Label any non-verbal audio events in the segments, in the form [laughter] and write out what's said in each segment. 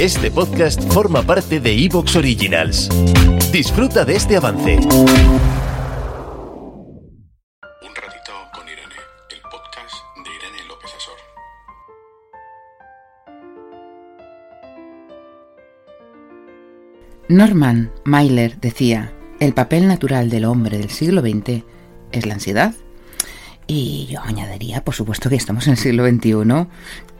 Este podcast forma parte de Evox Originals. Disfruta de este avance. Un ratito con Irene, el podcast de Irene López Asor. Norman Mailer decía, el papel natural del hombre del siglo XX es la ansiedad. Y yo añadiría, por supuesto que estamos en el siglo XXI,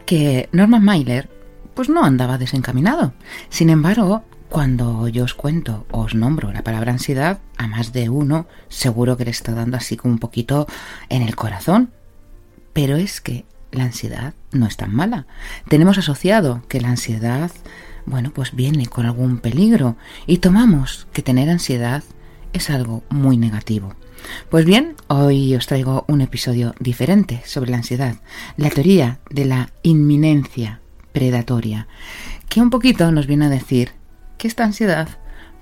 que Norman Mailer pues no andaba desencaminado. Sin embargo, cuando yo os cuento, os nombro la palabra ansiedad, a más de uno seguro que le está dando así como un poquito en el corazón. Pero es que la ansiedad no es tan mala. Tenemos asociado que la ansiedad, bueno, pues viene con algún peligro y tomamos que tener ansiedad es algo muy negativo. Pues bien, hoy os traigo un episodio diferente sobre la ansiedad, la teoría de la inminencia predatoria, que un poquito nos viene a decir que esta ansiedad,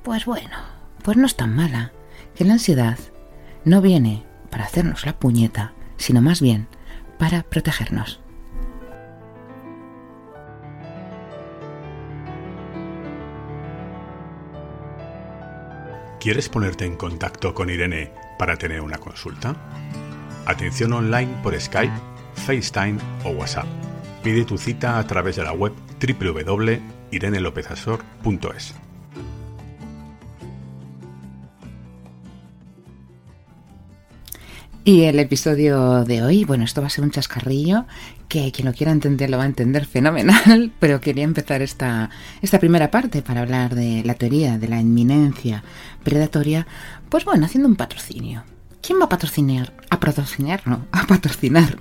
pues bueno, pues no es tan mala, que la ansiedad no viene para hacernos la puñeta, sino más bien para protegernos. ¿Quieres ponerte en contacto con Irene para tener una consulta? Atención online por Skype, FaceTime o WhatsApp. Pide tu cita a través de la web www.irenelopezasor.es. Y el episodio de hoy, bueno, esto va a ser un chascarrillo que quien lo quiera entender lo va a entender fenomenal, [laughs] pero quería empezar esta, esta primera parte para hablar de la teoría de la inminencia predatoria, pues bueno, haciendo un patrocinio. ¿Quién va a patrocinar? A patrocinar, no, a patrocinar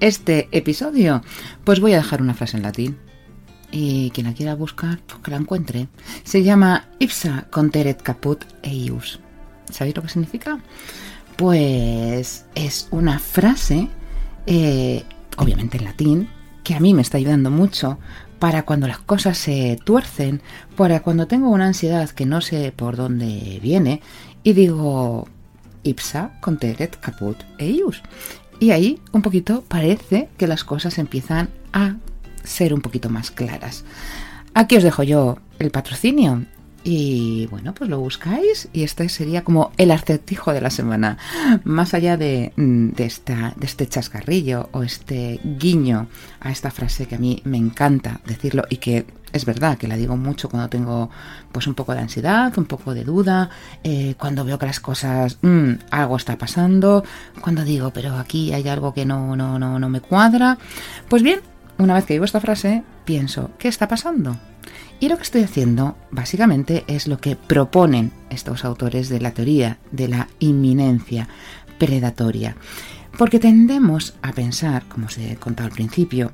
este episodio. Pues voy a dejar una frase en latín. Y quien la quiera buscar, pues que la encuentre. Se llama Ipsa conteret caput eius. ¿Sabéis lo que significa? Pues es una frase, eh, obviamente en latín, que a mí me está ayudando mucho para cuando las cosas se tuercen, para cuando tengo una ansiedad que no sé por dónde viene y digo ipsa conteret caput eius. Y ahí un poquito parece que las cosas empiezan a ser un poquito más claras. Aquí os dejo yo el patrocinio y bueno, pues lo buscáis y este sería como el acertijo de la semana. Más allá de, mm, de, esta, de este chascarrillo o este guiño a esta frase que a mí me encanta decirlo y que es verdad que la digo mucho cuando tengo pues un poco de ansiedad, un poco de duda, eh, cuando veo que las cosas, mm, algo está pasando, cuando digo, pero aquí hay algo que no, no, no, no me cuadra. Pues bien, una vez que digo esta frase, pienso, ¿qué está pasando? Y lo que estoy haciendo, básicamente, es lo que proponen estos autores de la teoría de la inminencia predatoria. Porque tendemos a pensar, como os he contado al principio,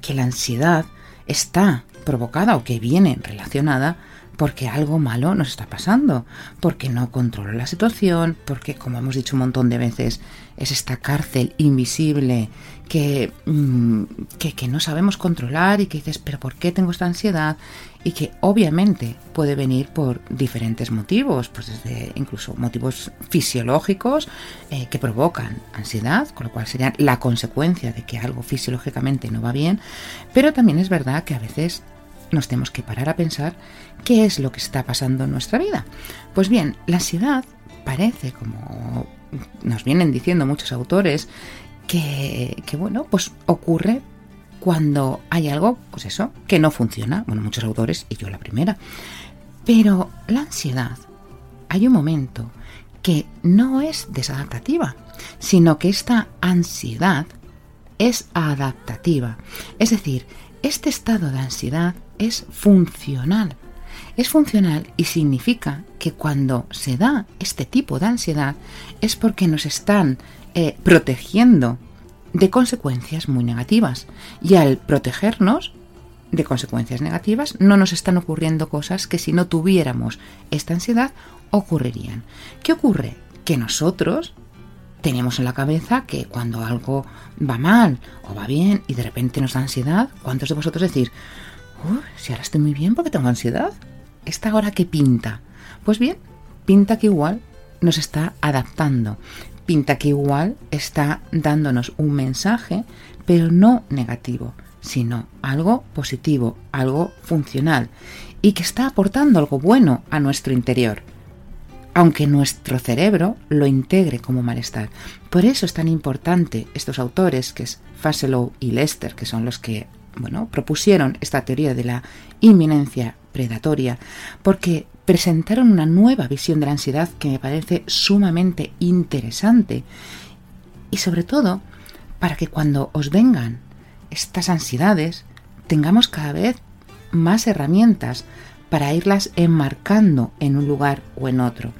que la ansiedad está provocada o que viene relacionada porque algo malo nos está pasando, porque no controlo la situación, porque, como hemos dicho un montón de veces, es esta cárcel invisible que, mm, que, que, no sabemos controlar y que dices, pero ¿por qué tengo esta ansiedad? Y que obviamente puede venir por diferentes motivos, pues desde incluso motivos fisiológicos eh, que provocan ansiedad, con lo cual serían la consecuencia de que algo fisiológicamente no va bien, pero también es verdad que a veces nos tenemos que parar a pensar qué es lo que está pasando en nuestra vida. Pues bien, la ansiedad parece, como nos vienen diciendo muchos autores, que, bueno, pues ocurre cuando hay algo, pues eso, que no funciona. Bueno, muchos autores, y yo la primera. Pero la ansiedad, hay un momento que no es desadaptativa, sino que esta ansiedad es adaptativa. Es decir, este estado de ansiedad es funcional. Es funcional y significa que cuando se da este tipo de ansiedad es porque nos están eh, protegiendo de consecuencias muy negativas. Y al protegernos de consecuencias negativas no nos están ocurriendo cosas que si no tuviéramos esta ansiedad ocurrirían. ¿Qué ocurre? Que nosotros tenemos en la cabeza que cuando algo va mal o va bien y de repente nos da ansiedad, ¿cuántos de vosotros si ahora estoy muy bien porque tengo ansiedad? ¿Esta hora qué pinta? Pues bien, pinta que igual nos está adaptando, pinta que igual está dándonos un mensaje, pero no negativo, sino algo positivo, algo funcional y que está aportando algo bueno a nuestro interior, aunque nuestro cerebro lo integre como malestar. Por eso es tan importante estos autores, que es Faselow y Lester, que son los que bueno, propusieron esta teoría de la inminencia predatoria, porque presentaron una nueva visión de la ansiedad que me parece sumamente interesante y sobre todo para que cuando os vengan estas ansiedades tengamos cada vez más herramientas para irlas enmarcando en un lugar o en otro,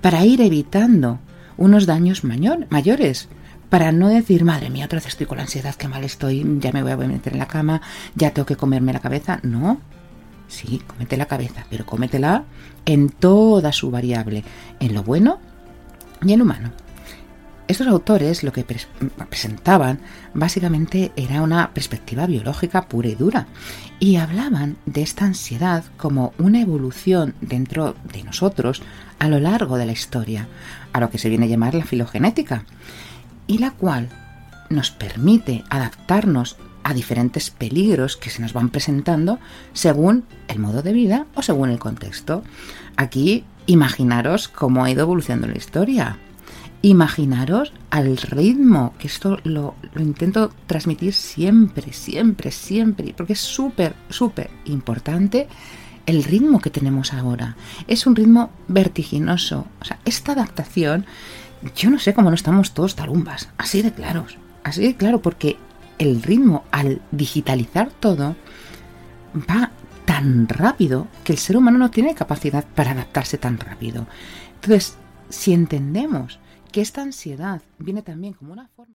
para ir evitando unos daños mayores, para no decir, madre mía, otra vez estoy con la ansiedad, qué mal estoy, ya me voy a meter en la cama, ya tengo que comerme la cabeza. No, sí, cómete la cabeza, pero cómetela en toda su variable, en lo bueno y en lo humano. Estos autores lo que presentaban básicamente era una perspectiva biológica pura y dura y hablaban de esta ansiedad como una evolución dentro de nosotros a lo largo de la historia, a lo que se viene a llamar la filogenética, y la cual nos permite adaptarnos a diferentes peligros que se nos van presentando según el modo de vida o según el contexto. Aquí imaginaros cómo ha ido evolucionando la historia imaginaros al ritmo, que esto lo, intento transmitir siempre, siempre, siempre, porque es súper, súper importante el ritmo que tenemos ahora. Es un ritmo vertiginoso. O sea, esta adaptación, yo no sé cómo no estamos todos tarumbas, así de claros, así de claro, porque el ritmo al digitalizar todo va tan rápido que el ser humano no tiene capacidad para adaptarse tan rápido. Entonces, si entendemos que esta ansiedad viene también como una forma...